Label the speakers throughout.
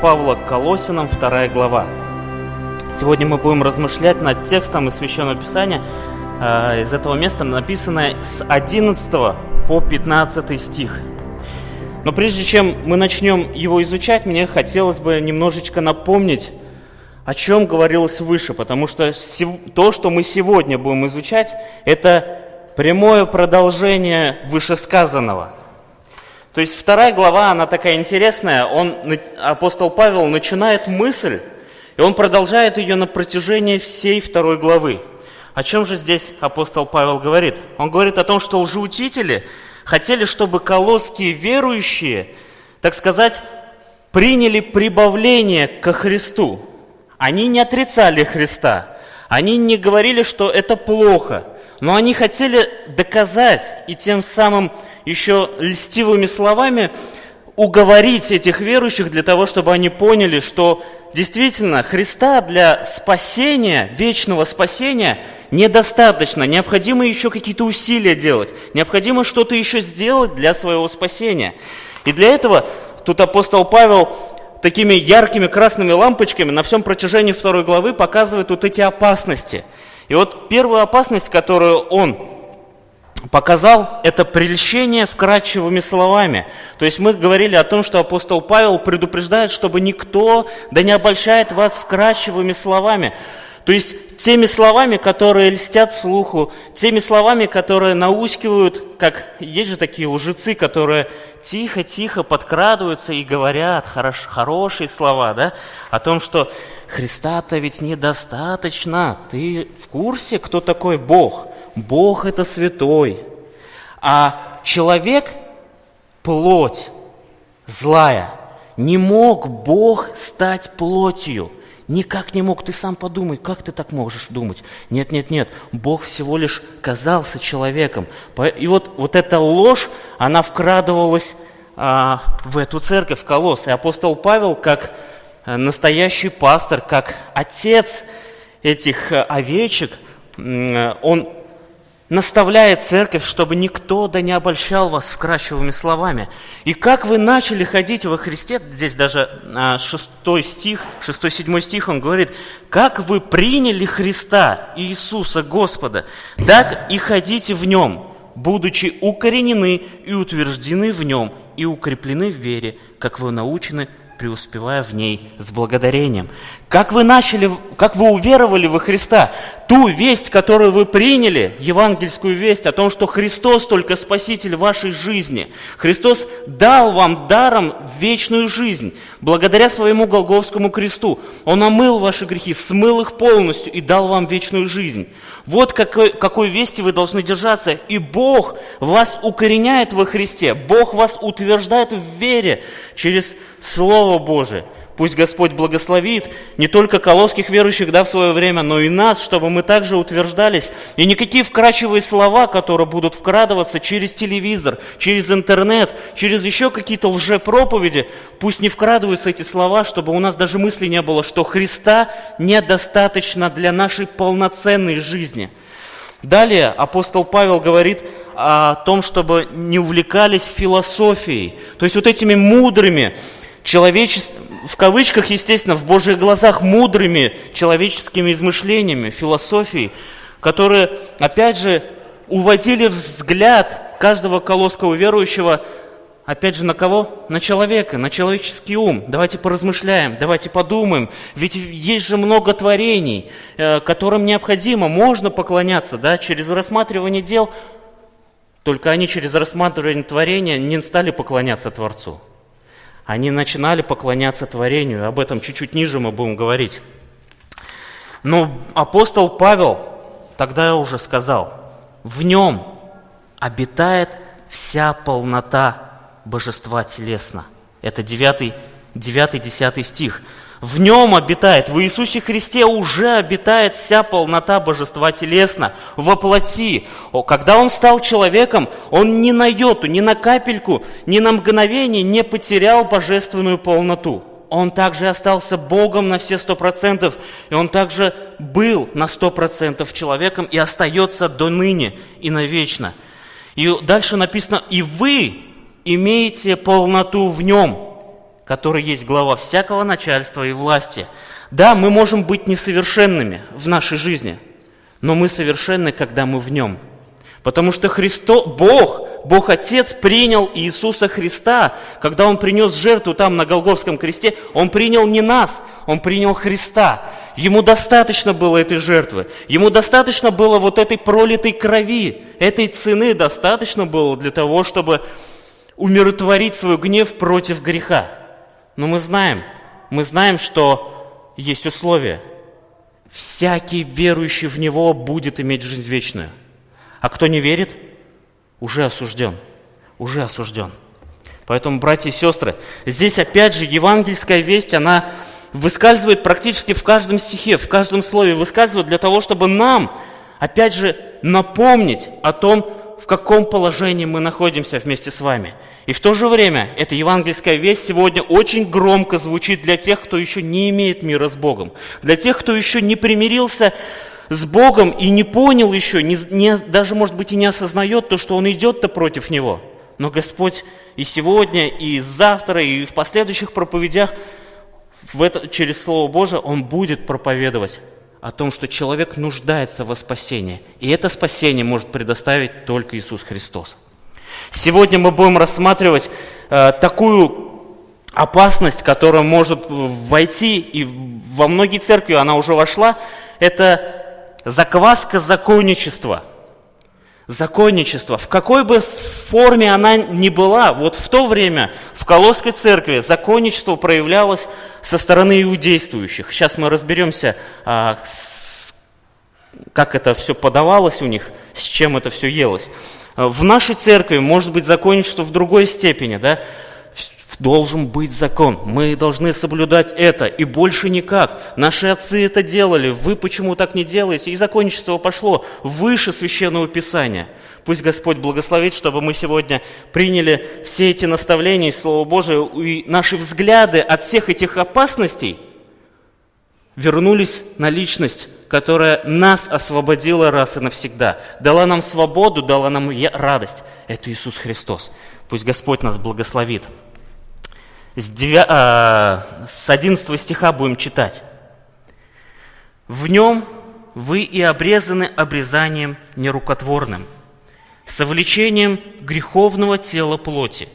Speaker 1: Павла к Колосинам, 2 глава. Сегодня мы будем размышлять над текстом из Священного Писания. Э, из этого места написано с 11 по 15 стих. Но прежде чем мы начнем его изучать, мне хотелось бы немножечко напомнить, о чем говорилось выше, потому что то, что мы сегодня будем изучать, это прямое продолжение вышесказанного – то есть вторая глава, она такая интересная. Он, апостол Павел начинает мысль, и он продолжает ее на протяжении всей второй главы. О чем же здесь апостол Павел говорит? Он говорит о том, что лжеучители хотели, чтобы колосские верующие, так сказать, приняли прибавление ко Христу. Они не отрицали Христа. Они не говорили, что это плохо. Но они хотели доказать и тем самым еще льстивыми словами уговорить этих верующих для того, чтобы они поняли, что действительно Христа для спасения, вечного спасения недостаточно. Необходимо еще какие-то усилия делать. Необходимо что-то еще сделать для своего спасения. И для этого тут апостол Павел такими яркими красными лампочками на всем протяжении второй главы показывает вот эти опасности. И вот первую опасность, которую он показал это прельщение вкрадчивыми словами. То есть мы говорили о том, что апостол Павел предупреждает, чтобы никто да не обольщает вас вкрадчивыми словами. То есть теми словами, которые льстят слуху, теми словами, которые наускивают, как есть же такие лжецы, которые тихо-тихо подкрадываются и говорят хорош, хорошие слова, да, о том, что Христа-то ведь недостаточно. Ты в курсе, кто такой Бог? Бог это святой. А человек – плоть злая. Не мог Бог стать плотью. Никак не мог. Ты сам подумай, как ты так можешь думать? Нет, нет, нет. Бог всего лишь казался человеком. И вот, вот эта ложь, она вкрадывалась а, в эту церковь, в колосс. И апостол Павел, как настоящий пастор, как отец этих э, овечек, э, он наставляет церковь, чтобы никто да не обольщал вас вкрачивыми словами. И как вы начали ходить во Христе, здесь даже шестой стих, шестой, седьмой стих, он говорит, как вы приняли Христа, Иисуса Господа, так и ходите в Нем, будучи укоренены и утверждены в Нем, и укреплены в вере, как вы научены преуспевая в ней с благодарением. Как вы начали, как вы уверовали во Христа, ту весть, которую вы приняли, евангельскую весть о том, что Христос только Спаситель вашей жизни. Христос дал вам даром вечную жизнь, благодаря своему Голговскому кресту. Он омыл ваши грехи, смыл их полностью и дал вам вечную жизнь. Вот какой, какой вести вы должны держаться. И Бог вас укореняет во Христе. Бог вас утверждает в вере через Слово Божие. Пусть Господь благословит не только колосских верующих да, в свое время, но и нас, чтобы мы также утверждались. И никакие вкрачивые слова, которые будут вкрадываться через телевизор, через интернет, через еще какие-то лжепроповеди, пусть не вкрадываются эти слова, чтобы у нас даже мысли не было, что Христа недостаточно для нашей полноценной жизни. Далее апостол Павел говорит о том, чтобы не увлекались философией, то есть вот этими мудрыми, человеческими, в кавычках, естественно, в Божьих глазах мудрыми человеческими измышлениями, философией, которые, опять же, уводили взгляд каждого колосского верующего, опять же, на кого? На человека, на человеческий ум. Давайте поразмышляем, давайте подумаем. Ведь есть же много творений, э, которым необходимо, можно поклоняться, да, через рассматривание дел, только они через рассматривание творения не стали поклоняться Творцу. Они начинали поклоняться творению, об этом чуть-чуть ниже мы будем говорить. Но апостол Павел, тогда я уже сказал, в нем обитает вся полнота божества телесно. Это 9-10 стих. В нем обитает, в Иисусе Христе уже обитает вся полнота божества телесно, во плоти. Когда Он стал человеком, Он ни на йоту, ни на капельку, ни на мгновение не потерял божественную полноту. Он также остался Богом на все сто процентов, и Он также был на сто процентов человеком и остается до ныне и навечно. И дальше написано, и вы имеете полноту в Нем – который есть глава всякого начальства и власти. Да, мы можем быть несовершенными в нашей жизни, но мы совершенны, когда мы в нем. Потому что Христо, Бог, Бог Отец принял Иисуса Христа, когда Он принес жертву там на Голговском кресте, Он принял не нас, Он принял Христа. Ему достаточно было этой жертвы, Ему достаточно было вот этой пролитой крови, этой цены достаточно было для того, чтобы умиротворить свой гнев против греха. Но мы знаем, мы знаем, что есть условия. Всякий верующий в Него будет иметь жизнь вечную. А кто не верит, уже осужден. Уже осужден. Поэтому, братья и сестры, здесь опять же евангельская весть, она выскальзывает практически в каждом стихе, в каждом слове, выскальзывает для того, чтобы нам, опять же, напомнить о том, в каком положении мы находимся вместе с вами. И в то же время эта евангельская весть сегодня очень громко звучит для тех, кто еще не имеет мира с Богом, для тех, кто еще не примирился с Богом и не понял еще, не, не, даже, может быть, и не осознает то, что он идет-то против него. Но Господь и сегодня, и завтра, и в последующих проповедях в это, через Слово Божие Он будет проповедовать о том, что человек нуждается во спасении. И это спасение может предоставить только Иисус Христос. Сегодня мы будем рассматривать э, такую опасность, которая может войти, и во многие церкви она уже вошла, это закваска законничества. Законничество. В какой бы форме она ни была, вот в то время в Колосской церкви законничество проявлялось со стороны иудействующих. Сейчас мы разберемся, а, как это все подавалось у них, с чем это все елось. В нашей церкви может быть законничество в другой степени, да? Должен быть закон. Мы должны соблюдать это, и больше никак. Наши отцы это делали, вы почему так не делаете? И законничество пошло выше Священного Писания. Пусть Господь благословит, чтобы мы сегодня приняли все эти наставления из Слова Божия, и наши взгляды от всех этих опасностей вернулись на личность, которая нас освободила раз и навсегда, дала нам свободу, дала нам радость. Это Иисус Христос. Пусть Господь нас благословит. С, 9, а, с 11 стиха будем читать. «В нем вы и обрезаны обрезанием нерукотворным, совлечением греховного тела плоти,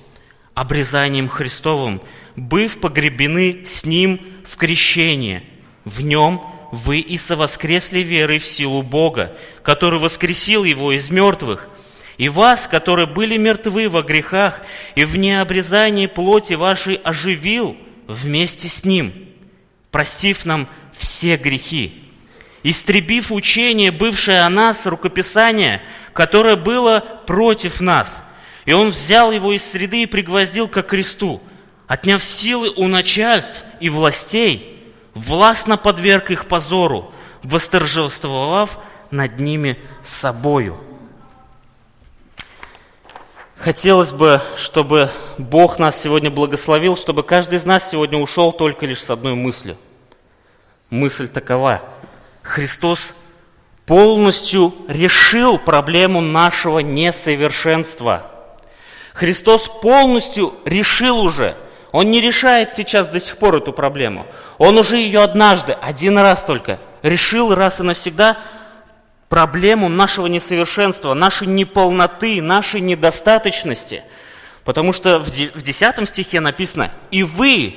Speaker 1: обрезанием Христовым, быв погребены с Ним в крещение. В нем вы и совоскресли верой в силу Бога, который воскресил Его из мертвых, и вас, которые были мертвы во грехах и в необрезании плоти вашей, оживил вместе с Ним, простив нам все грехи, истребив учение, бывшее о нас, рукописание, которое было против нас. И Он взял его из среды и пригвоздил ко кресту, отняв силы у начальств и властей, властно подверг их позору, восторжествовав над ними собою. Хотелось бы, чтобы Бог нас сегодня благословил, чтобы каждый из нас сегодня ушел только лишь с одной мыслью. Мысль такова. Христос полностью решил проблему нашего несовершенства. Христос полностью решил уже. Он не решает сейчас до сих пор эту проблему. Он уже ее однажды, один раз только, решил раз и навсегда проблему нашего несовершенства, нашей неполноты, нашей недостаточности. Потому что в 10 стихе написано, «И вы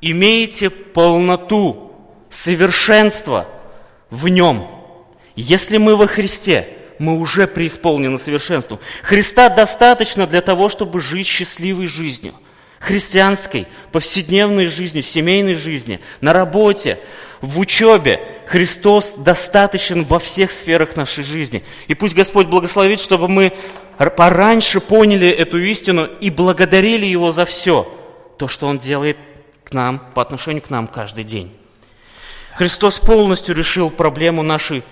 Speaker 1: имеете полноту, совершенство в нем». Если мы во Христе, мы уже преисполнены совершенством. Христа достаточно для того, чтобы жить счастливой жизнью – христианской, повседневной жизни, семейной жизни, на работе, в учебе. Христос достаточен во всех сферах нашей жизни. И пусть Господь благословит, чтобы мы пораньше поняли эту истину и благодарили Его за все, то, что Он делает к нам, по отношению к нам каждый день. Христос полностью решил проблему нашей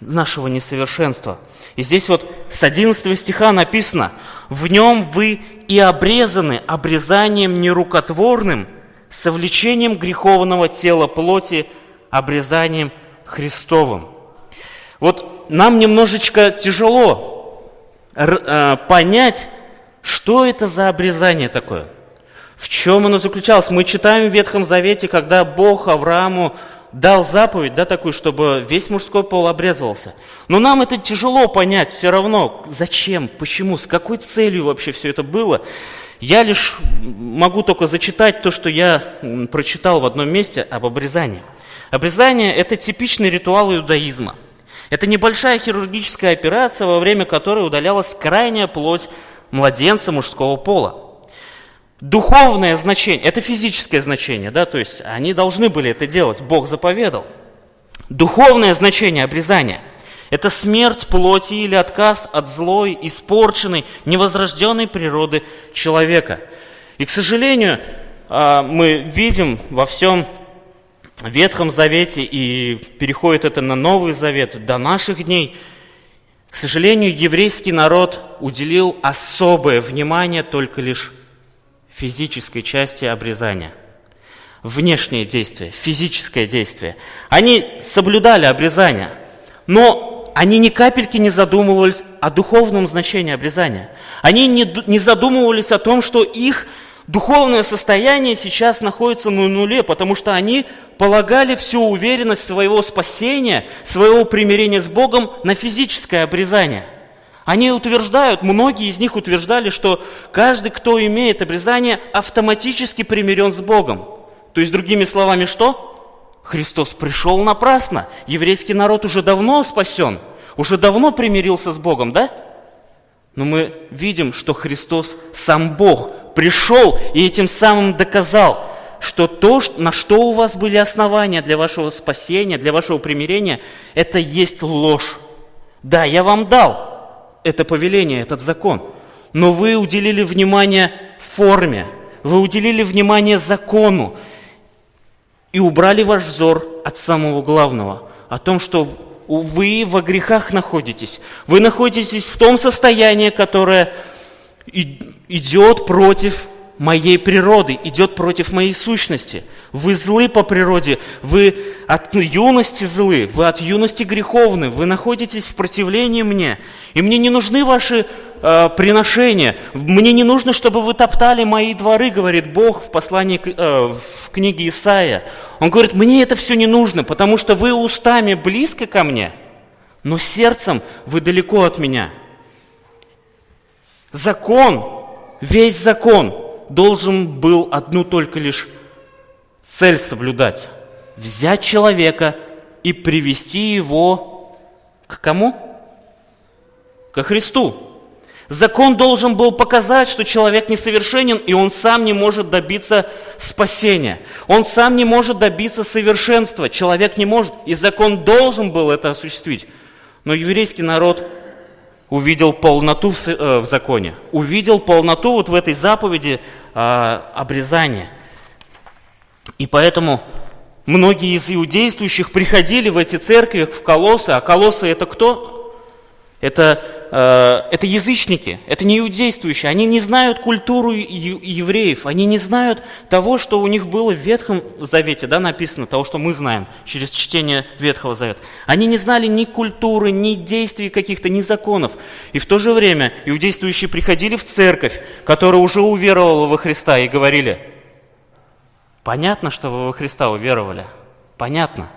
Speaker 1: нашего несовершенства. И здесь вот с 11 стиха написано, «В нем вы и обрезаны обрезанием нерукотворным, совлечением греховного тела плоти, обрезанием Христовым». Вот нам немножечко тяжело э, понять, что это за обрезание такое. В чем оно заключалось? Мы читаем в Ветхом Завете, когда Бог Аврааму дал заповедь, да, такую, чтобы весь мужской пол обрезывался. Но нам это тяжело понять все равно. Зачем, почему, с какой целью вообще все это было. Я лишь могу только зачитать то, что я прочитал в одном месте об обрезании. Обрезание – это типичный ритуал иудаизма. Это небольшая хирургическая операция, во время которой удалялась крайняя плоть младенца мужского пола. Духовное значение, это физическое значение, да, то есть они должны были это делать, Бог заповедал. Духовное значение обрезания – это смерть плоти или отказ от злой, испорченной, невозрожденной природы человека. И, к сожалению, а, мы видим во всем Ветхом Завете, и переходит это на Новый Завет до наших дней, к сожалению, еврейский народ уделил особое внимание только лишь физической части обрезания. Внешнее действие, физическое действие. Они соблюдали обрезание, но они ни капельки не задумывались о духовном значении обрезания. Они не, не задумывались о том, что их духовное состояние сейчас находится на нуле, потому что они полагали всю уверенность своего спасения, своего примирения с Богом на физическое обрезание. Они утверждают, многие из них утверждали, что каждый, кто имеет обрезание, автоматически примирен с Богом. То есть, другими словами, что? Христос пришел напрасно. Еврейский народ уже давно спасен, уже давно примирился с Богом, да? Но мы видим, что Христос, сам Бог, пришел и этим самым доказал, что то, на что у вас были основания для вашего спасения, для вашего примирения, это есть ложь. Да, я вам дал, это повеление, этот закон. Но вы уделили внимание форме, вы уделили внимание закону и убрали ваш взор от самого главного, о том, что вы во грехах находитесь. Вы находитесь в том состоянии, которое идет против моей природы, идет против моей сущности. Вы злы по природе, вы от юности злы, вы от юности греховны, вы находитесь в противлении мне. И мне не нужны ваши э, приношения, мне не нужно, чтобы вы топтали мои дворы, говорит Бог в послании, э, в книге Исаия. Он говорит, мне это все не нужно, потому что вы устами близко ко мне, но сердцем вы далеко от меня. Закон, весь закон должен был одну только лишь цель соблюдать. Взять человека и привести его к кому? Ко Христу. Закон должен был показать, что человек несовершенен, и он сам не может добиться спасения. Он сам не может добиться совершенства. Человек не может, и закон должен был это осуществить. Но еврейский народ увидел полноту в, э, законе, увидел полноту вот в этой заповеди обрезания. И поэтому многие из иудействующих приходили в эти церкви, в колоссы, а колоссы это кто? Это это язычники, это не иудействующие, они не знают культуру евреев, они не знают того, что у них было в Ветхом Завете, да, написано, того, что мы знаем через чтение Ветхого Завета. Они не знали ни культуры, ни действий каких-то, ни законов. И в то же время иудействующие приходили в церковь, которая уже уверовала во Христа, и говорили, понятно, что вы во Христа уверовали, понятно,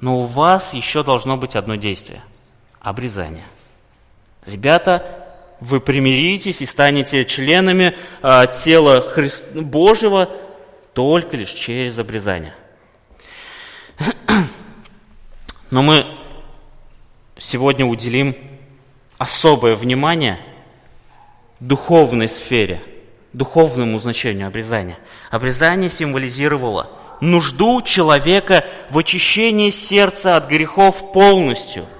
Speaker 1: но у вас еще должно быть одно действие – обрезание – Ребята, вы примиритесь и станете членами а, тела Христ... Божьего только лишь через обрезание. Но мы сегодня уделим особое внимание духовной сфере, духовному значению обрезания. Обрезание символизировало нужду человека в очищении сердца от грехов полностью –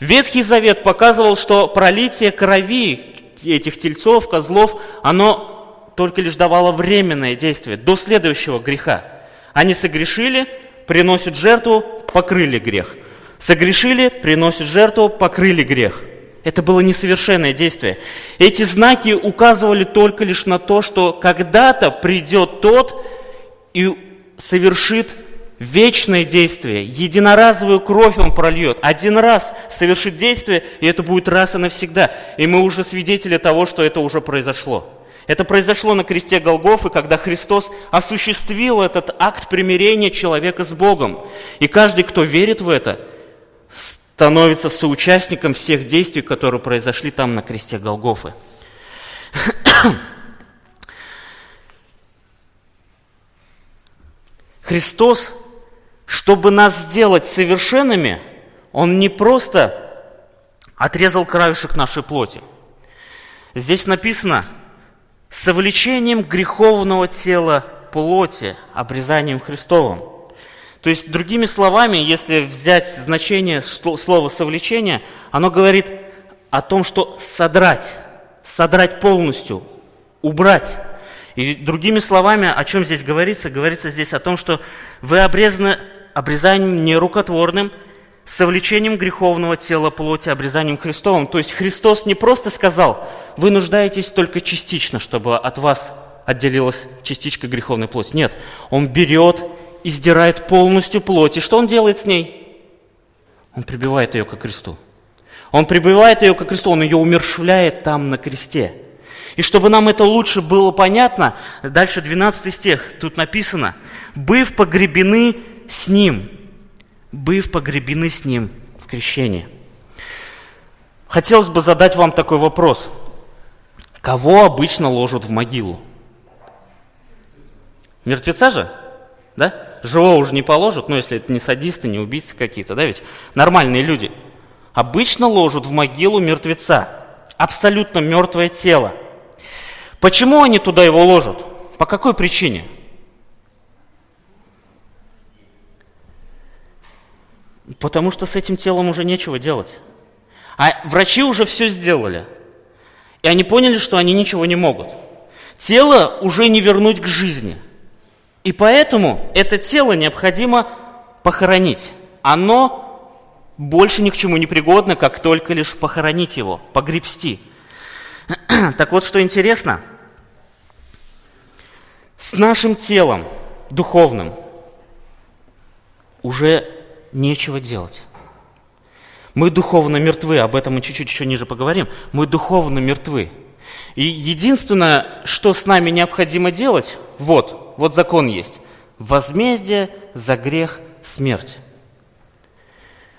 Speaker 1: Ветхий Завет показывал, что пролитие крови этих тельцов, козлов, оно только лишь давало временное действие до следующего греха. Они согрешили, приносят жертву, покрыли грех. Согрешили, приносят жертву, покрыли грех. Это было несовершенное действие. Эти знаки указывали только лишь на то, что когда-то придет тот и совершит вечное действие, единоразовую кровь Он прольет. Один раз совершит действие, и это будет раз и навсегда. И мы уже свидетели того, что это уже произошло. Это произошло на кресте Голгофы, когда Христос осуществил этот акт примирения человека с Богом. И каждый, кто верит в это, становится соучастником всех действий, которые произошли там на кресте Голгофы. Христос, чтобы нас сделать совершенными, Он не просто отрезал краешек нашей плоти. Здесь написано, совлечением греховного тела плоти, обрезанием Христовым. То есть, другими словами, если взять значение слова «совлечение», оно говорит о том, что содрать, содрать полностью, убрать. И другими словами, о чем здесь говорится? Говорится здесь о том, что вы обрезаны обрезанием нерукотворным, совлечением греховного тела плоти, обрезанием Христовым. То есть Христос не просто сказал, вы нуждаетесь только частично, чтобы от вас отделилась частичка греховной плоти. Нет, Он берет и сдирает полностью плоть. И что он делает с ней? Он прибивает ее к кресту. Он прибивает ее к кресту, он ее умершвляет там на кресте. И чтобы нам это лучше было понятно, дальше 12 стих, тут написано, «Быв погребены с Ним». Быв погребены с Ним в крещении. Хотелось бы задать вам такой вопрос. Кого обычно ложат в могилу? Мертвеца же? Да? живого уже не положат, ну, если это не садисты, не убийцы какие-то, да, ведь нормальные люди. Обычно ложат в могилу мертвеца, абсолютно мертвое тело. Почему они туда его ложат? По какой причине? Потому что с этим телом уже нечего делать. А врачи уже все сделали. И они поняли, что они ничего не могут. Тело уже не вернуть к жизни – и поэтому это тело необходимо похоронить. Оно больше ни к чему не пригодно, как только лишь похоронить его, погребсти. Так вот, что интересно, с нашим телом духовным уже нечего делать. Мы духовно мертвы, об этом мы чуть-чуть еще ниже поговорим. Мы духовно мертвы. И единственное, что с нами необходимо делать, вот, вот закон есть. Возмездие за грех – смерть.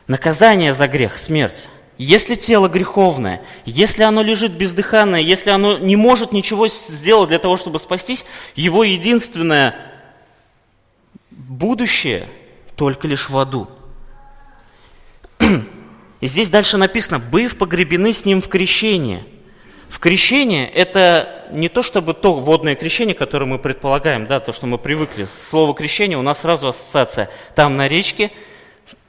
Speaker 1: Наказание за грех – смерть. Если тело греховное, если оно лежит бездыханное, если оно не может ничего сделать для того, чтобы спастись, его единственное будущее только лишь в аду. И здесь дальше написано, «быв погребены с ним в крещение». В крещении это не то чтобы то водное крещение, которое мы предполагаем, да, то, что мы привыкли. Слово крещение у нас сразу ассоциация. Там на речке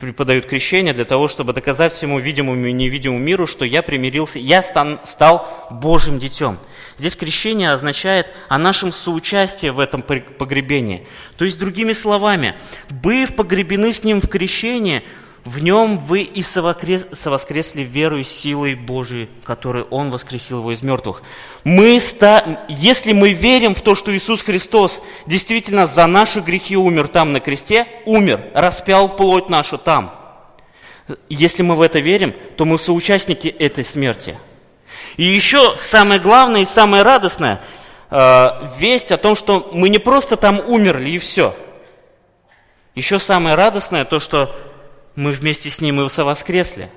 Speaker 1: преподают крещение для того, чтобы доказать всему видимому и невидимому миру, что я примирился, я стан, стал Божьим детем. Здесь крещение означает о нашем соучастии в этом погребении. То есть, другими словами, быв погребены с Ним в крещении, в нем вы и совоскресли веру и силой Божией, которой Он воскресил его из мертвых. Мы ста... Если мы верим в то, что Иисус Христос действительно за наши грехи умер там на кресте, умер, распял плоть нашу там. Если мы в это верим, то мы соучастники этой смерти. И еще самое главное и самое радостное э, весть о том, что мы не просто там умерли и все. Еще самое радостное то, что мы вместе с Ним и воскресли.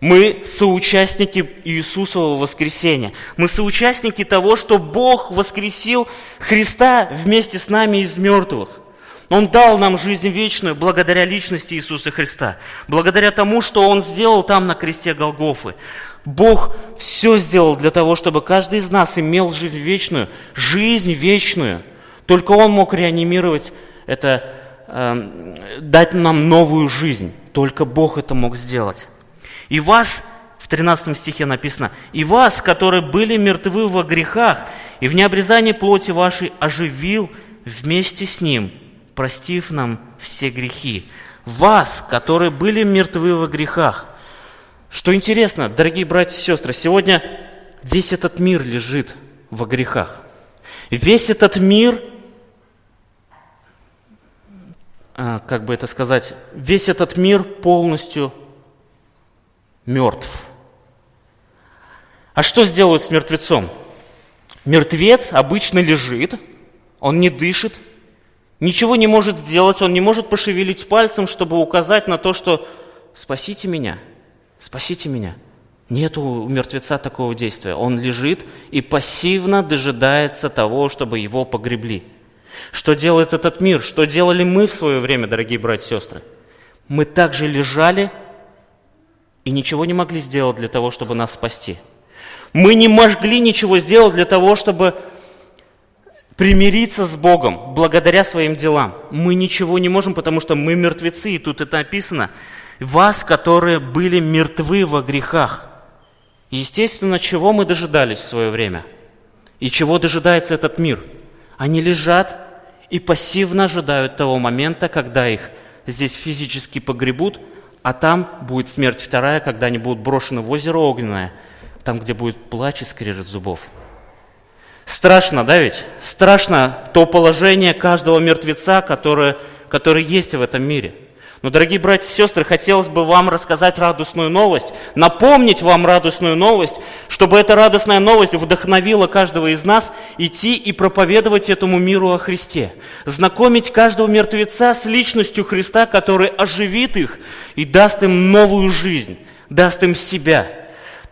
Speaker 1: Мы соучастники Иисусового воскресения. Мы соучастники того, что Бог воскресил Христа вместе с нами из мертвых. Он дал нам жизнь вечную благодаря личности Иисуса Христа, благодаря тому, что Он сделал там на кресте Голгофы. Бог все сделал для того, чтобы каждый из нас имел жизнь вечную, жизнь вечную. Только Он мог реанимировать это, э, дать нам новую жизнь. Только Бог это мог сделать. И вас, в 13 стихе написано, и вас, которые были мертвы во грехах, и в необрезании плоти вашей оживил вместе с Ним, простив нам все грехи. Вас, которые были мертвы во грехах. Что интересно, дорогие братья и сестры, сегодня весь этот мир лежит во грехах. Весь этот мир А, как бы это сказать, весь этот мир полностью мертв. А что сделают с мертвецом? Мертвец обычно лежит, он не дышит, ничего не может сделать, он не может пошевелить пальцем, чтобы указать на то, что «спасите меня, спасите меня». Нет у мертвеца такого действия. Он лежит и пассивно дожидается того, чтобы его погребли. Что делает этот мир? Что делали мы в свое время, дорогие братья и сестры? Мы также лежали и ничего не могли сделать для того, чтобы нас спасти. Мы не могли ничего сделать для того, чтобы примириться с Богом благодаря своим делам. Мы ничего не можем, потому что мы мертвецы, и тут это написано. Вас, которые были мертвы во грехах. естественно, чего мы дожидались в свое время? И чего дожидается этот мир? Они лежат и пассивно ожидают того момента, когда их здесь физически погребут, а там будет смерть вторая, когда они будут брошены в озеро огненное, там, где будет плач и скрежет зубов. Страшно, да ведь? Страшно то положение каждого мертвеца, которое, которое есть в этом мире – но, дорогие братья и сестры, хотелось бы вам рассказать радостную новость, напомнить вам радостную новость, чтобы эта радостная новость вдохновила каждого из нас идти и проповедовать этому миру о Христе, знакомить каждого мертвеца с личностью Христа, который оживит их и даст им новую жизнь, даст им себя.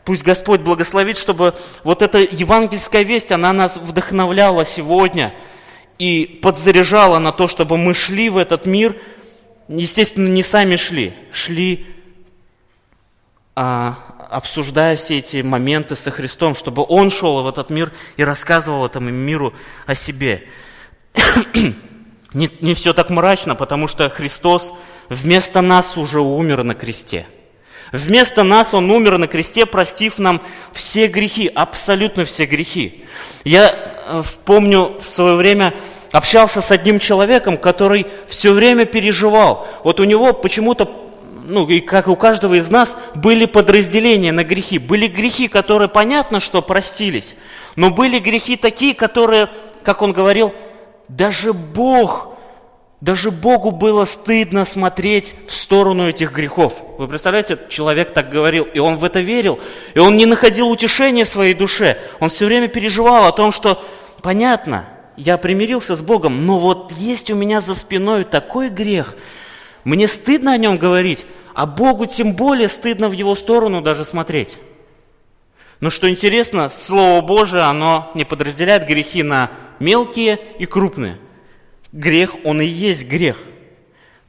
Speaker 1: Пусть Господь благословит, чтобы вот эта евангельская весть, она нас вдохновляла сегодня и подзаряжала на то, чтобы мы шли в этот мир – естественно, не сами шли, шли, а, обсуждая все эти моменты со Христом, чтобы Он шел в этот мир и рассказывал этому миру о себе. не, не все так мрачно, потому что Христос вместо нас уже умер на кресте. Вместо нас Он умер на кресте, простив нам все грехи, абсолютно все грехи. Я э, помню в свое время общался с одним человеком, который все время переживал. Вот у него почему-то ну, и как у каждого из нас, были подразделения на грехи. Были грехи, которые понятно, что простились, но были грехи такие, которые, как он говорил, даже Бог, даже Богу было стыдно смотреть в сторону этих грехов. Вы представляете, человек так говорил, и он в это верил, и он не находил утешения своей душе. Он все время переживал о том, что понятно, я примирился с Богом, но вот есть у меня за спиной такой грех. Мне стыдно о нем говорить, а Богу тем более стыдно в его сторону даже смотреть. Но что интересно, Слово Божие, оно не подразделяет грехи на мелкие и крупные. Грех, он и есть грех.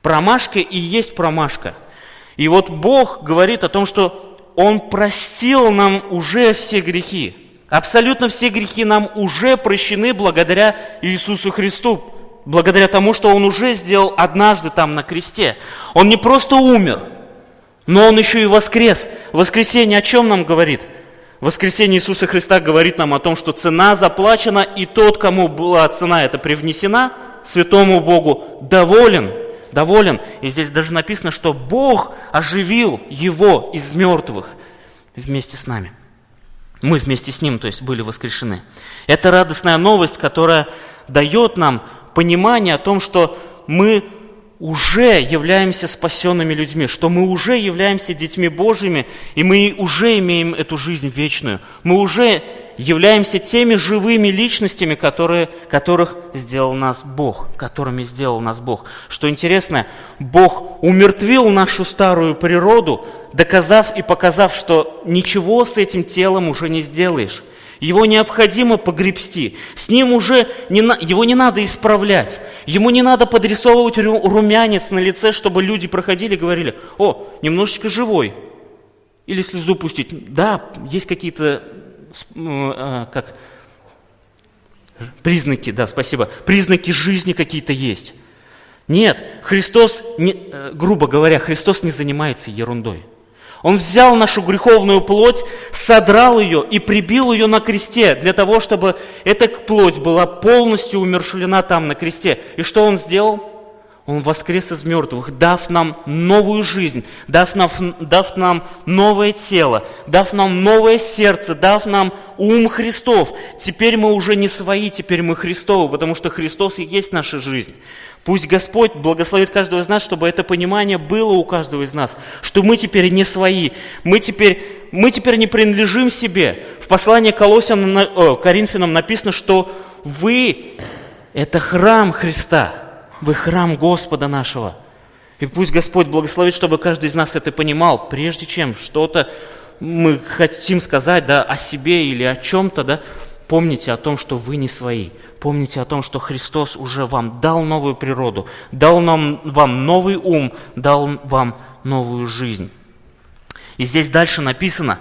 Speaker 1: Промашка и есть промашка. И вот Бог говорит о том, что Он простил нам уже все грехи. Абсолютно все грехи нам уже прощены благодаря Иисусу Христу, благодаря тому, что Он уже сделал однажды там на кресте. Он не просто умер, но Он еще и воскрес. Воскресение о чем нам говорит? Воскресение Иисуса Христа говорит нам о том, что цена заплачена, и тот, кому была цена эта привнесена, святому Богу, доволен, доволен. И здесь даже написано, что Бог оживил его из мертвых вместе с нами. Мы вместе с Ним, то есть, были воскрешены. Это радостная новость, которая дает нам понимание о том, что мы уже являемся спасенными людьми, что мы уже являемся детьми Божьими, и мы уже имеем эту жизнь вечную. Мы уже являемся теми живыми личностями, которые, которых сделал нас Бог, которыми сделал нас Бог. Что интересно, Бог умертвил нашу старую природу, доказав и показав, что ничего с этим телом уже не сделаешь. Его необходимо погребсти. С ним уже не, его не надо исправлять. Ему не надо подрисовывать румянец на лице, чтобы люди проходили и говорили, о, немножечко живой. Или слезу пустить. Да, есть какие-то как, признаки, да, спасибо, признаки жизни какие-то есть. Нет, Христос, не, э, грубо говоря, Христос не занимается ерундой. Он взял нашу греховную плоть, содрал ее и прибил ее на кресте, для того, чтобы эта плоть была полностью умершлена там на кресте. И что он сделал? Он воскрес из мертвых, дав нам новую жизнь, дав нам, дав нам новое тело, дав нам новое сердце, дав нам ум Христов. Теперь мы уже не свои, теперь мы Христовы, потому что Христос и есть наша жизнь. Пусть Господь благословит каждого из нас, чтобы это понимание было у каждого из нас, что мы теперь не свои, мы теперь, мы теперь не принадлежим себе. В послании к Колоссянам, о, Коринфянам написано, что вы – это храм Христа, вы храм Господа нашего. И пусть Господь благословит, чтобы каждый из нас это понимал, прежде чем что-то мы хотим сказать да, о себе или о чем-то, да, помните о том, что вы не свои. Помните о том, что Христос уже вам дал новую природу, дал нам, вам новый ум, дал вам новую жизнь. И здесь дальше написано,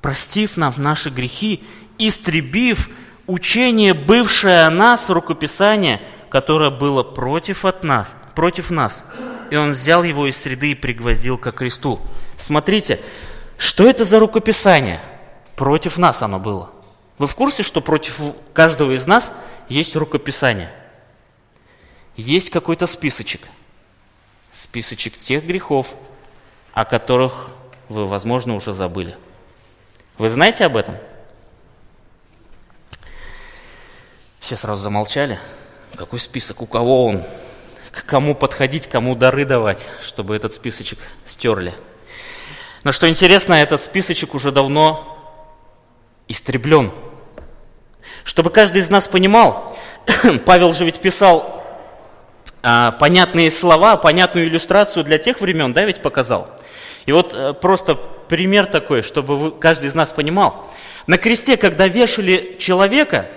Speaker 1: простив нам наши грехи, истребив учение, бывшее о нас, рукописание, которое было против от нас, против нас. И он взял его из среды и пригвоздил ко кресту. Смотрите, что это за рукописание? Против нас оно было. Вы в курсе, что против каждого из нас есть рукописание? Есть какой-то списочек. Списочек тех грехов, о которых вы, возможно, уже забыли. Вы знаете об этом? Все сразу замолчали. Какой список? У кого он? К кому подходить, кому дары давать, чтобы этот списочек стерли? Но что интересно, этот списочек уже давно истреблен. Чтобы каждый из нас понимал, Павел же ведь писал а, понятные слова, понятную иллюстрацию для тех времен, да, ведь показал. И вот а, просто пример такой, чтобы вы, каждый из нас понимал. На кресте, когда вешали человека,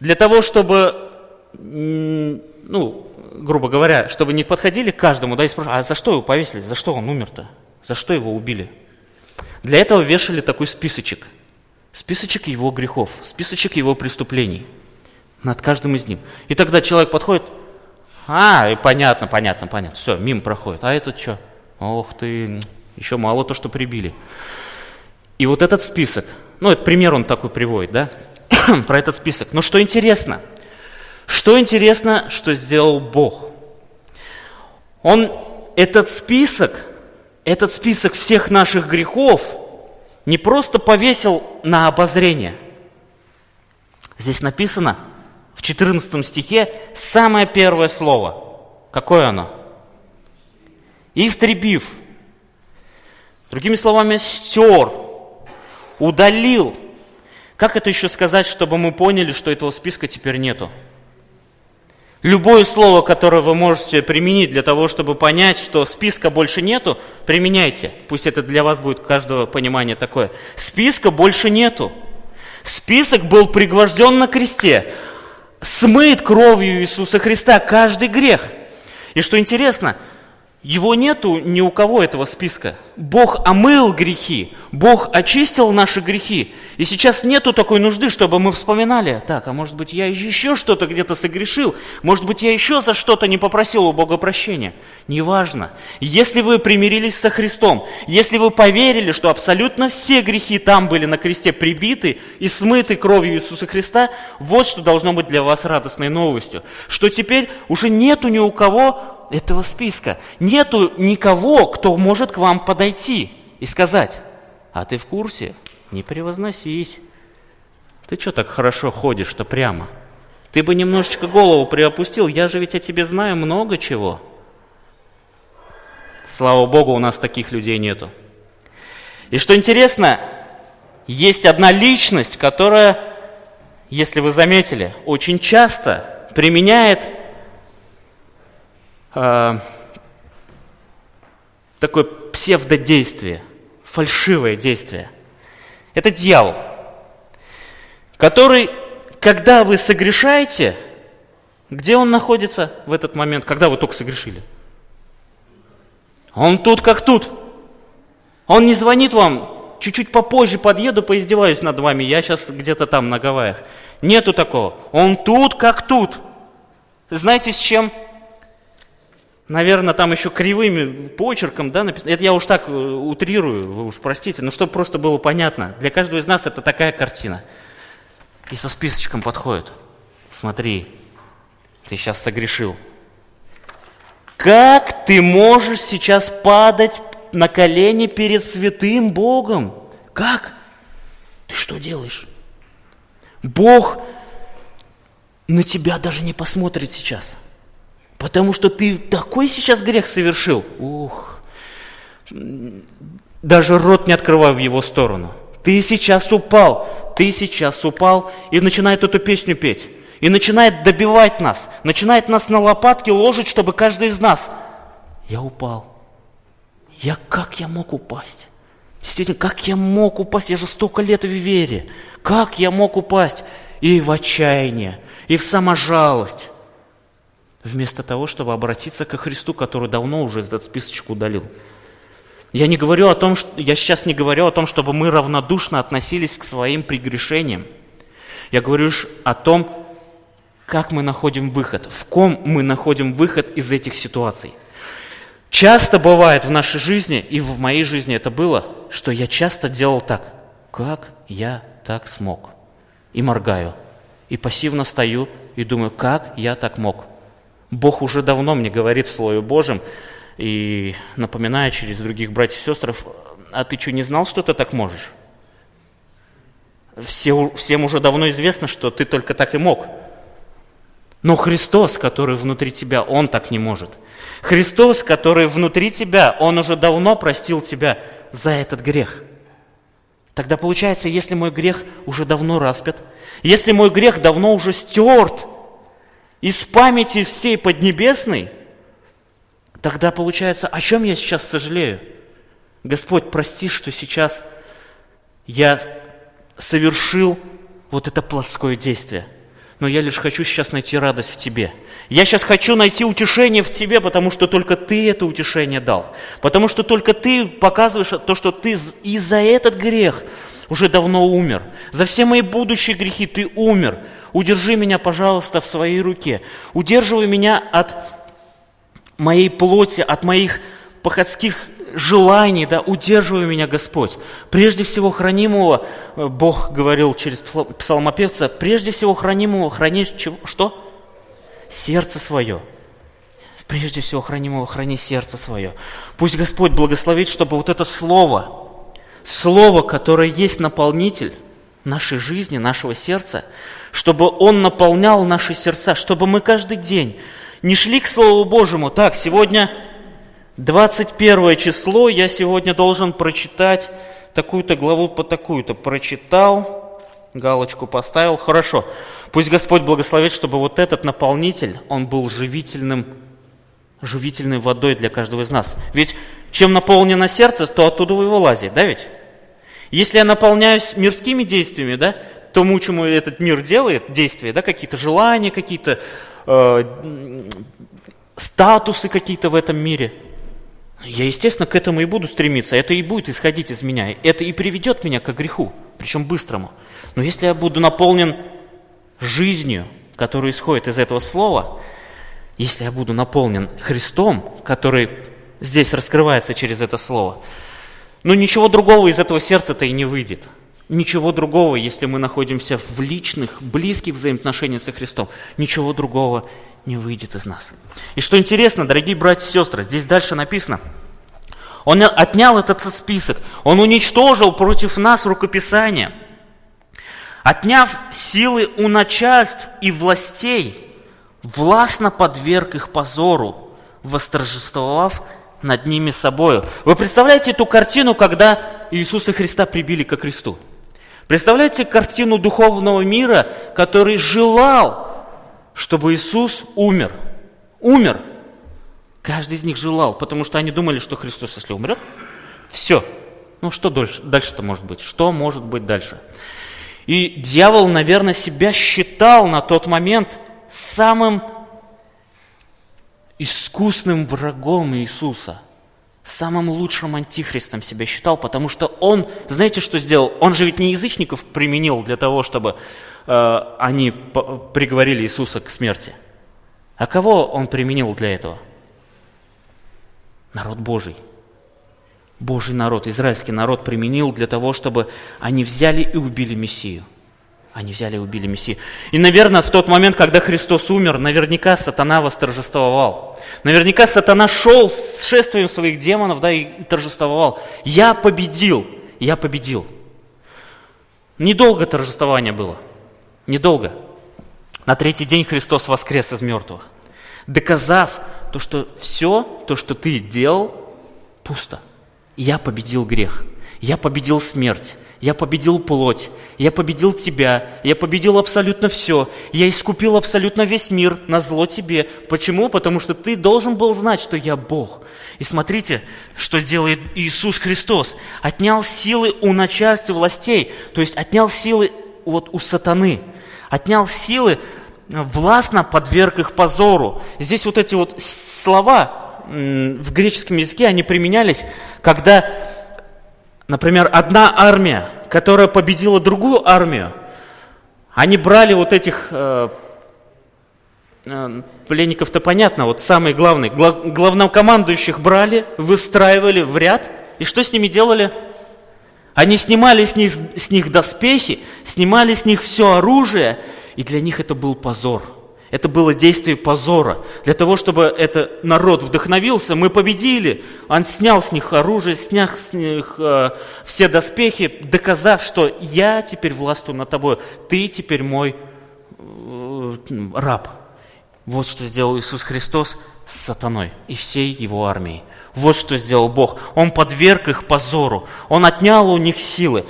Speaker 1: для того, чтобы, ну, грубо говоря, чтобы не подходили к каждому, да, и спрашивали, а за что его повесили, за что он умер-то, за что его убили? Для этого вешали такой списочек – списочек его грехов, списочек его преступлений над каждым из них. И тогда человек подходит, а, и понятно, понятно, понятно, все, мимо проходит. А этот что? Ох ты, еще мало то, что прибили. И вот этот список, ну, это пример он такой приводит, да, про этот список. Но что интересно? Что интересно, что сделал Бог? Он этот список, этот список всех наших грехов – не просто повесил на обозрение. Здесь написано в 14 стихе самое первое слово. Какое оно? Истребив. Другими словами, стер, удалил. Как это еще сказать, чтобы мы поняли, что этого списка теперь нету? Любое слово, которое вы можете применить для того, чтобы понять, что списка больше нету, применяйте. Пусть это для вас будет каждого понимание такое. Списка больше нету. Список был пригвожден на кресте. Смыт кровью Иисуса Христа каждый грех. И что интересно – его нету ни у кого этого списка. Бог омыл грехи, Бог очистил наши грехи. И сейчас нету такой нужды, чтобы мы вспоминали, так, а может быть я еще что-то где-то согрешил, может быть я еще за что-то не попросил у Бога прощения. Неважно. Если вы примирились со Христом, если вы поверили, что абсолютно все грехи там были на кресте прибиты и смыты кровью Иисуса Христа, вот что должно быть для вас радостной новостью. Что теперь уже нету ни у кого этого списка. Нету никого, кто может к вам подойти и сказать, а ты в курсе? Не превозносись. Ты что так хорошо ходишь-то прямо? Ты бы немножечко голову приопустил, я же ведь о тебе знаю много чего. Слава Богу, у нас таких людей нету. И что интересно, есть одна личность, которая, если вы заметили, очень часто применяет э, такое псевдодействие, фальшивое действие. Это дьявол, который, когда вы согрешаете, где он находится в этот момент, когда вы только согрешили? Он тут как тут. Он не звонит вам, чуть-чуть попозже подъеду, поиздеваюсь над вами, я сейчас где-то там на Гавайях. Нету такого. Он тут как тут. Знаете, с чем наверное, там еще кривыми почерком, да, написано. Это я уж так э, утрирую, вы уж простите, но чтобы просто было понятно. Для каждого из нас это такая картина. И со списочком подходит. Смотри, ты сейчас согрешил. Как ты можешь сейчас падать на колени перед святым Богом? Как? Ты что делаешь? Бог на тебя даже не посмотрит сейчас. Потому что ты такой сейчас грех совершил. Ух, даже рот не открывай в его сторону. Ты сейчас упал, ты сейчас упал и начинает эту песню петь. И начинает добивать нас, начинает нас на лопатки ложить, чтобы каждый из нас. Я упал. Я как я мог упасть? Действительно, как я мог упасть? Я же столько лет в вере. Как я мог упасть? И в отчаяние, и в саможалость. Вместо того, чтобы обратиться ко Христу, который давно уже этот списочек удалил. Я не говорю о том, что, я сейчас не говорю о том, чтобы мы равнодушно относились к своим прегрешениям. Я говорю лишь о том, как мы находим выход, в ком мы находим выход из этих ситуаций. Часто бывает в нашей жизни, и в моей жизни это было, что я часто делал так. Как я так смог? И моргаю. И пассивно стою и думаю, как я так мог? Бог уже давно мне говорит Слове Божьем, и напоминая через других братьев и сестр, а ты что, не знал, что ты так можешь? Все, всем уже давно известно, что ты только так и мог. Но Христос, который внутри тебя, Он так не может. Христос, который внутри тебя, Он уже давно простил тебя за этот грех. Тогда получается, если мой грех уже давно распят, если мой грех давно уже стерт из памяти всей Поднебесной, тогда получается, о чем я сейчас сожалею? Господь, прости, что сейчас я совершил вот это плотское действие – но я лишь хочу сейчас найти радость в Тебе. Я сейчас хочу найти утешение в Тебе, потому что только Ты это утешение дал. Потому что только Ты показываешь то, что Ты и за этот грех уже давно умер. За все мои будущие грехи Ты умер. Удержи меня, пожалуйста, в своей руке. Удерживай меня от моей плоти, от моих походских желаний, да, удерживай меня, Господь. Прежде всего хранимого, э, Бог говорил через псалмопевца, прежде всего хранимого храни чего, что? Сердце свое. Прежде всего хранимого храни сердце свое. Пусть Господь благословит, чтобы вот это слово, слово, которое есть наполнитель нашей жизни, нашего сердца, чтобы Он наполнял наши сердца, чтобы мы каждый день не шли к Слову Божьему. Так, сегодня 21 число я сегодня должен прочитать такую-то главу по такую-то. Прочитал, галочку поставил, хорошо. Пусть Господь благословит, чтобы вот этот наполнитель, он был живительным, живительной водой для каждого из нас. Ведь чем наполнено сердце, то оттуда и вылазит, да ведь? Если я наполняюсь мирскими действиями, да, тому, чему этот мир делает, действия, да, какие-то желания, какие-то э, статусы какие-то в этом мире – я, естественно, к этому и буду стремиться. Это и будет исходить из меня. Это и приведет меня к греху, причем быстрому. Но если я буду наполнен жизнью, которая исходит из этого слова, если я буду наполнен Христом, который здесь раскрывается через это слово, ну ничего другого из этого сердца-то и не выйдет. Ничего другого, если мы находимся в личных, близких взаимоотношениях со Христом, ничего другого не выйдет из нас. И что интересно, дорогие братья и сестры, здесь дальше написано, он отнял этот список, он уничтожил против нас рукописание, отняв силы у начальств и властей, властно подверг их позору, восторжествовав над ними собою. Вы представляете эту картину, когда Иисуса Христа прибили ко кресту? Представляете картину духовного мира, который желал чтобы Иисус умер. Умер. Каждый из них желал, потому что они думали, что Христос, если умрет, все. Ну что дальше, дальше-то может быть? Что может быть дальше? И дьявол, наверное, себя считал на тот момент самым искусным врагом Иисуса, самым лучшим антихристом себя считал, потому что он, знаете, что сделал? Он же ведь не язычников применил для того, чтобы Э, они приговорили Иисуса к смерти. А кого он применил для этого? Народ Божий. Божий народ, израильский народ применил для того, чтобы они взяли и убили Мессию. Они взяли и убили Мессию. И, наверное, в тот момент, когда Христос умер, наверняка сатана восторжествовал. Наверняка сатана шел с шествием своих демонов, да, и торжествовал. Я победил, я победил. Недолго торжествование было. Недолго. На третий день Христос воскрес из мертвых, доказав то, что все, то, что ты делал, пусто. Я победил грех, я победил смерть, я победил плоть, я победил тебя, я победил абсолютно все, я искупил абсолютно весь мир на зло тебе. Почему? Потому что ты должен был знать, что я Бог. И смотрите, что сделает Иисус Христос. Отнял силы у начальств и властей, то есть отнял силы вот у сатаны, отнял силы, властно подверг их позору. Здесь вот эти вот слова в греческом языке, они применялись, когда Например, одна армия, которая победила другую армию, они брали вот этих э, э, пленников-то понятно, вот самые главные, глав, главнокомандующих брали, выстраивали в ряд, и что с ними делали? Они снимали с них, с них доспехи, снимали с них все оружие, и для них это был позор – это было действие позора. Для того, чтобы этот народ вдохновился, мы победили. Он снял с них оружие, снял с них э, все доспехи, доказав, что я теперь властвую над тобой, ты теперь мой э, раб. Вот что сделал Иисус Христос с сатаной и всей его армией. Вот что сделал Бог. Он подверг их позору. Он отнял у них силы.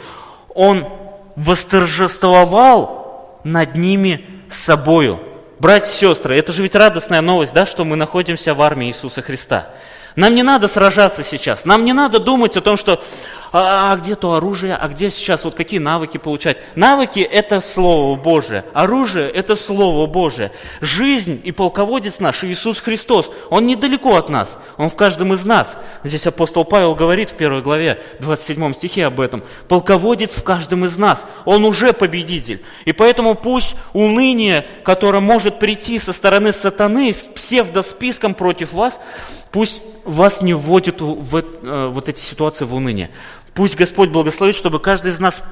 Speaker 1: Он восторжествовал над ними собою. Братья и сестры, это же ведь радостная новость, да, что мы находимся в армии Иисуса Христа. Нам не надо сражаться сейчас, нам не надо думать о том, что а, а где то оружие, а где сейчас вот какие навыки получать. Навыки – это Слово Божие, оружие – это Слово Божие. Жизнь и полководец наш Иисус Христос, Он недалеко от нас, Он в каждом из нас. Здесь апостол Павел говорит в первой главе, 27 стихе об этом. Полководец в каждом из нас, Он уже победитель. И поэтому пусть уныние, которое может прийти со стороны сатаны с псевдосписком против вас, пусть вас не вводит в э, вот эти ситуации в уныние. Пусть Господь благословит, чтобы каждый из нас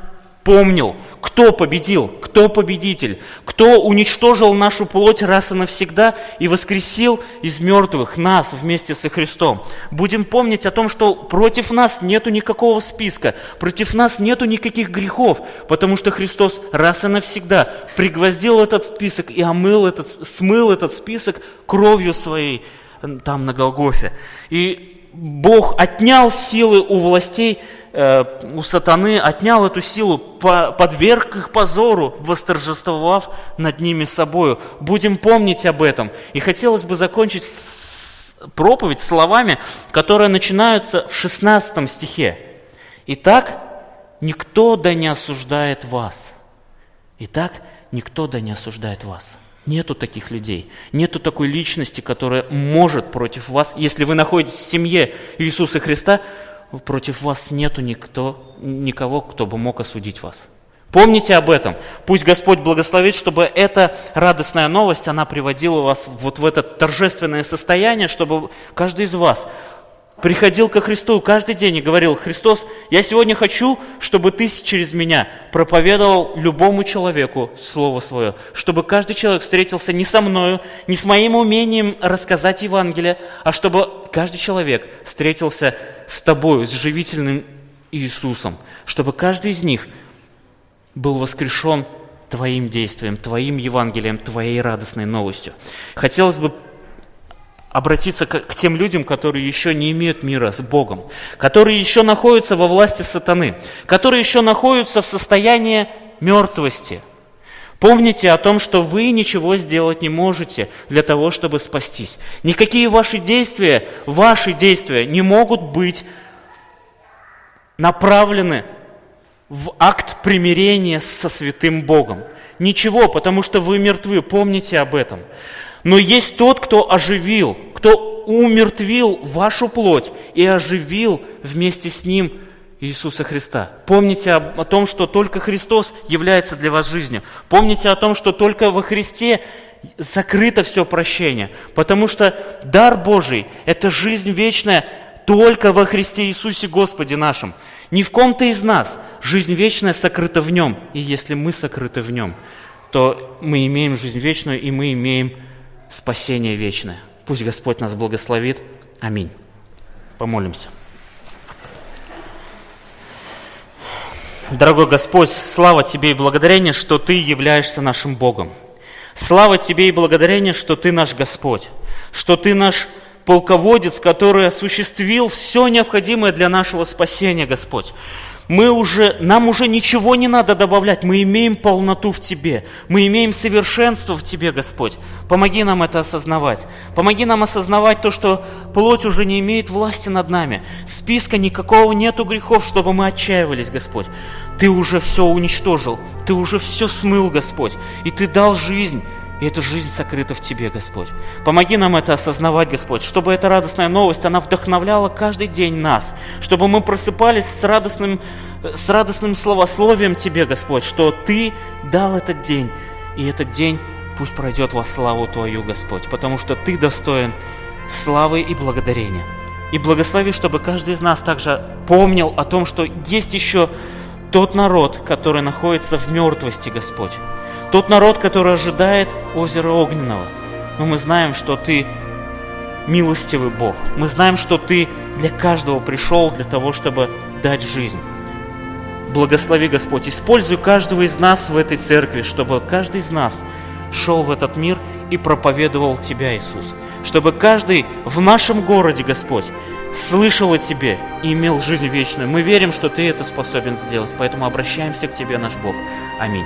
Speaker 1: помнил, кто победил, кто победитель, кто уничтожил нашу плоть раз и навсегда и воскресил из мертвых нас вместе со Христом. Будем помнить о том, что против нас нету никакого списка, против нас нету никаких грехов, потому что Христос раз и навсегда пригвоздил этот список и омыл этот, смыл этот список кровью своей там на Голгофе. И Бог отнял силы у властей, э, у сатаны, отнял эту силу, подверг их позору, восторжествовав над ними собою. Будем помнить об этом. И хотелось бы закончить проповедь словами, которые начинаются в 16 стихе. Итак, никто да не осуждает вас. Итак, никто да не осуждает вас. Нету таких людей, нету такой личности, которая может против вас, если вы находитесь в семье Иисуса Христа, против вас нету никто, никого, кто бы мог осудить вас. Помните об этом. Пусть Господь благословит, чтобы эта радостная новость, она приводила вас вот в это торжественное состояние, чтобы каждый из вас приходил ко Христу каждый день и говорил, Христос, я сегодня хочу, чтобы Ты через меня проповедовал любому человеку Слово Свое, чтобы каждый человек встретился не со мною, не с моим умением рассказать Евангелие, а чтобы каждый человек встретился с Тобою, с живительным Иисусом, чтобы каждый из них был воскрешен Твоим действием, Твоим Евангелием, Твоей радостной новостью. Хотелось бы обратиться к, тем людям, которые еще не имеют мира с Богом, которые еще находятся во власти сатаны, которые еще находятся в состоянии мертвости. Помните о том, что вы ничего сделать не можете для того, чтобы спастись. Никакие ваши действия, ваши действия не могут быть направлены в акт примирения со святым Богом. Ничего, потому что вы мертвы, помните об этом. Но есть тот, кто оживил, кто умертвил вашу плоть и оживил вместе с ним Иисуса Христа. Помните о, о том, что только Христос является для вас жизнью. Помните о том, что только во Христе закрыто все прощение. Потому что дар Божий – это жизнь вечная только во Христе Иисусе Господе нашем. Ни в ком-то из нас жизнь вечная сокрыта в нем. И если мы сокрыты в нем, то мы имеем жизнь вечную, и мы имеем спасение вечное. Пусть Господь нас благословит. Аминь. Помолимся. Дорогой Господь, слава Тебе и благодарение, что Ты являешься нашим Богом. Слава Тебе и благодарение, что Ты наш Господь, что Ты наш полководец, который осуществил все необходимое для нашего спасения, Господь мы уже, нам уже ничего не надо добавлять, мы имеем полноту в Тебе, мы имеем совершенство в Тебе, Господь. Помоги нам это осознавать. Помоги нам осознавать то, что плоть уже не имеет власти над нами. Списка никакого нету грехов, чтобы мы отчаивались, Господь. Ты уже все уничтожил, Ты уже все смыл, Господь, и Ты дал жизнь и эта жизнь сокрыта в Тебе, Господь. Помоги нам это осознавать, Господь, чтобы эта радостная новость, она вдохновляла каждый день нас, чтобы мы просыпались с радостным, с радостным словословием Тебе, Господь, что Ты дал этот день, и этот день пусть пройдет во славу Твою, Господь, потому что Ты достоин славы и благодарения. И благослови, чтобы каждый из нас также помнил о том, что есть еще тот народ, который находится в мертвости, Господь. Тот народ, который ожидает озера Огненного. Но мы знаем, что Ты милостивый Бог. Мы знаем, что Ты для каждого пришел для того, чтобы дать жизнь. Благослови, Господь, используй каждого из нас в этой церкви, чтобы каждый из нас шел в этот мир и проповедовал Тебя, Иисус. Чтобы каждый в нашем городе, Господь, слышал о Тебе и имел жизнь вечную. Мы верим, что Ты это способен сделать, поэтому обращаемся к Тебе, наш Бог. Аминь.